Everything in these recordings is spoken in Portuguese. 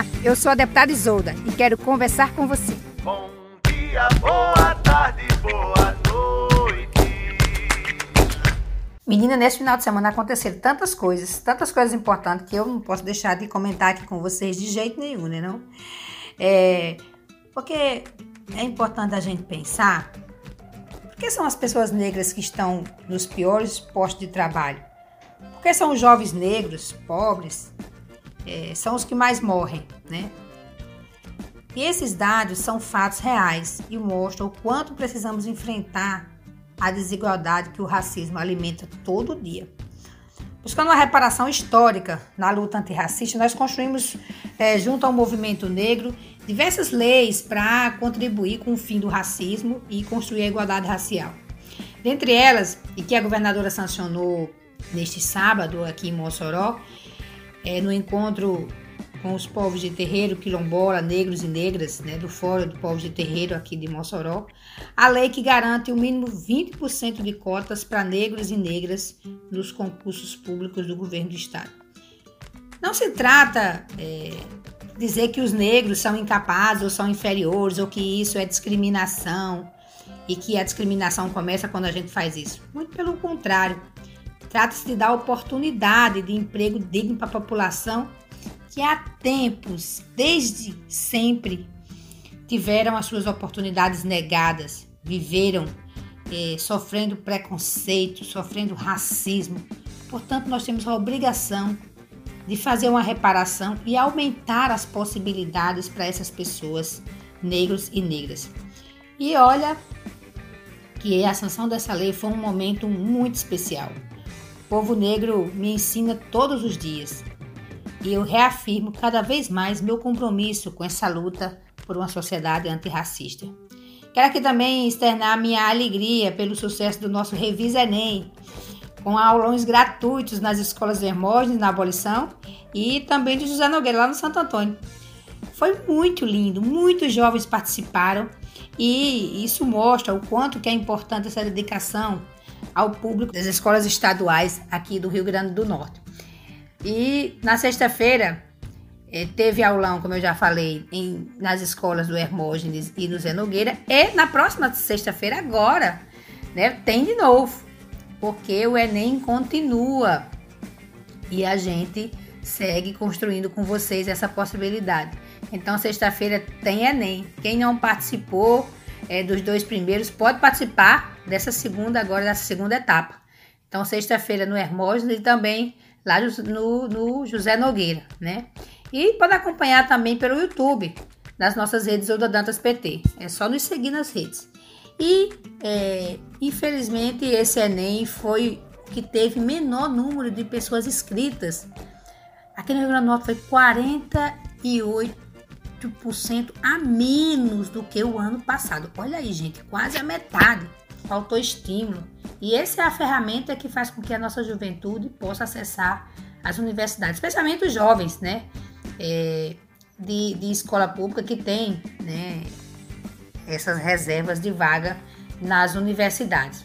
Olá, eu sou a deputada Isolda e quero conversar com você. Bom dia, boa tarde, boa noite. Menina, nesse final de semana aconteceram tantas coisas, tantas coisas importantes que eu não posso deixar de comentar aqui com vocês de jeito nenhum, né não? É, porque é importante a gente pensar por que são as pessoas negras que estão nos piores postos de trabalho? Por que são os jovens negros, pobres, é, são os que mais morrem, né? E esses dados são fatos reais e mostram o quanto precisamos enfrentar a desigualdade que o racismo alimenta todo dia. Buscando uma reparação histórica na luta antirracista, nós construímos, é, junto ao movimento negro, diversas leis para contribuir com o fim do racismo e construir a igualdade racial. Dentre elas, e que a governadora sancionou neste sábado aqui em Mossoró, é, no encontro com os povos de terreiro, quilombola, negros e negras, né, do Fórum do Povo de Terreiro aqui de Mossoró, a lei que garante o mínimo 20% de cotas para negros e negras nos concursos públicos do governo do estado. Não se trata é, dizer que os negros são incapazes ou são inferiores ou que isso é discriminação e que a discriminação começa quando a gente faz isso. Muito pelo contrário. Trata-se de dar oportunidade de emprego digno para a população que há tempos, desde sempre, tiveram as suas oportunidades negadas, viveram eh, sofrendo preconceito, sofrendo racismo. Portanto, nós temos a obrigação de fazer uma reparação e aumentar as possibilidades para essas pessoas, negros e negras. E olha que a sanção dessa lei foi um momento muito especial. Povo negro me ensina todos os dias e eu reafirmo cada vez mais meu compromisso com essa luta por uma sociedade antirracista. Quero aqui também externar minha alegria pelo sucesso do nosso Revisa Enem, com aulões gratuitos nas escolas Hermógenes na abolição e também de José Nogueira lá no Santo Antônio. Foi muito lindo, muitos jovens participaram e isso mostra o quanto que é importante essa dedicação ao público das escolas estaduais aqui do Rio Grande do Norte. E na sexta-feira eh, teve aulão, como eu já falei, em, nas escolas do Hermógenes e no Zé Nogueira. E na próxima sexta-feira, agora, né, tem de novo, porque o Enem continua e a gente segue construindo com vocês essa possibilidade. Então, sexta-feira tem Enem. Quem não participou é, dos dois primeiros pode participar dessa segunda, agora dessa segunda etapa. Então, sexta-feira no Hermógenes e também lá no, no José Nogueira, né? E pode acompanhar também pelo YouTube, nas nossas redes Dantas PT. É só nos seguir nas redes. E, é, infelizmente, esse Enem foi que teve menor número de pessoas inscritas. Aqui no Rio Grande do Norte foi 48% a menos do que o ano passado. Olha aí, gente, quase a metade. Faltou estímulo. E essa é a ferramenta que faz com que a nossa juventude possa acessar as universidades, especialmente os jovens, né? É, de, de escola pública que tem né, essas reservas de vaga nas universidades.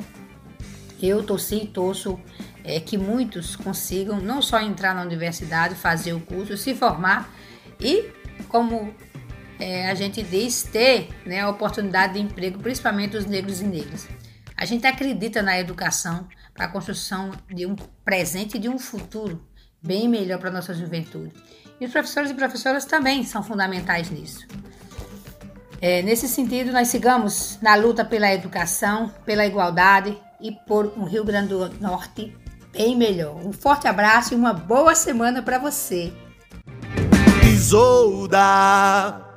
Eu torci e torço é, que muitos consigam não só entrar na universidade, fazer o curso, se formar e, como é, a gente diz, ter né, a oportunidade de emprego, principalmente os negros e negras. A gente acredita na educação para a construção de um presente e de um futuro bem melhor para a nossa juventude. E os professores e professoras também são fundamentais nisso. É, nesse sentido, nós sigamos na luta pela educação, pela igualdade e por um Rio Grande do Norte bem melhor. Um forte abraço e uma boa semana para você. Isolda.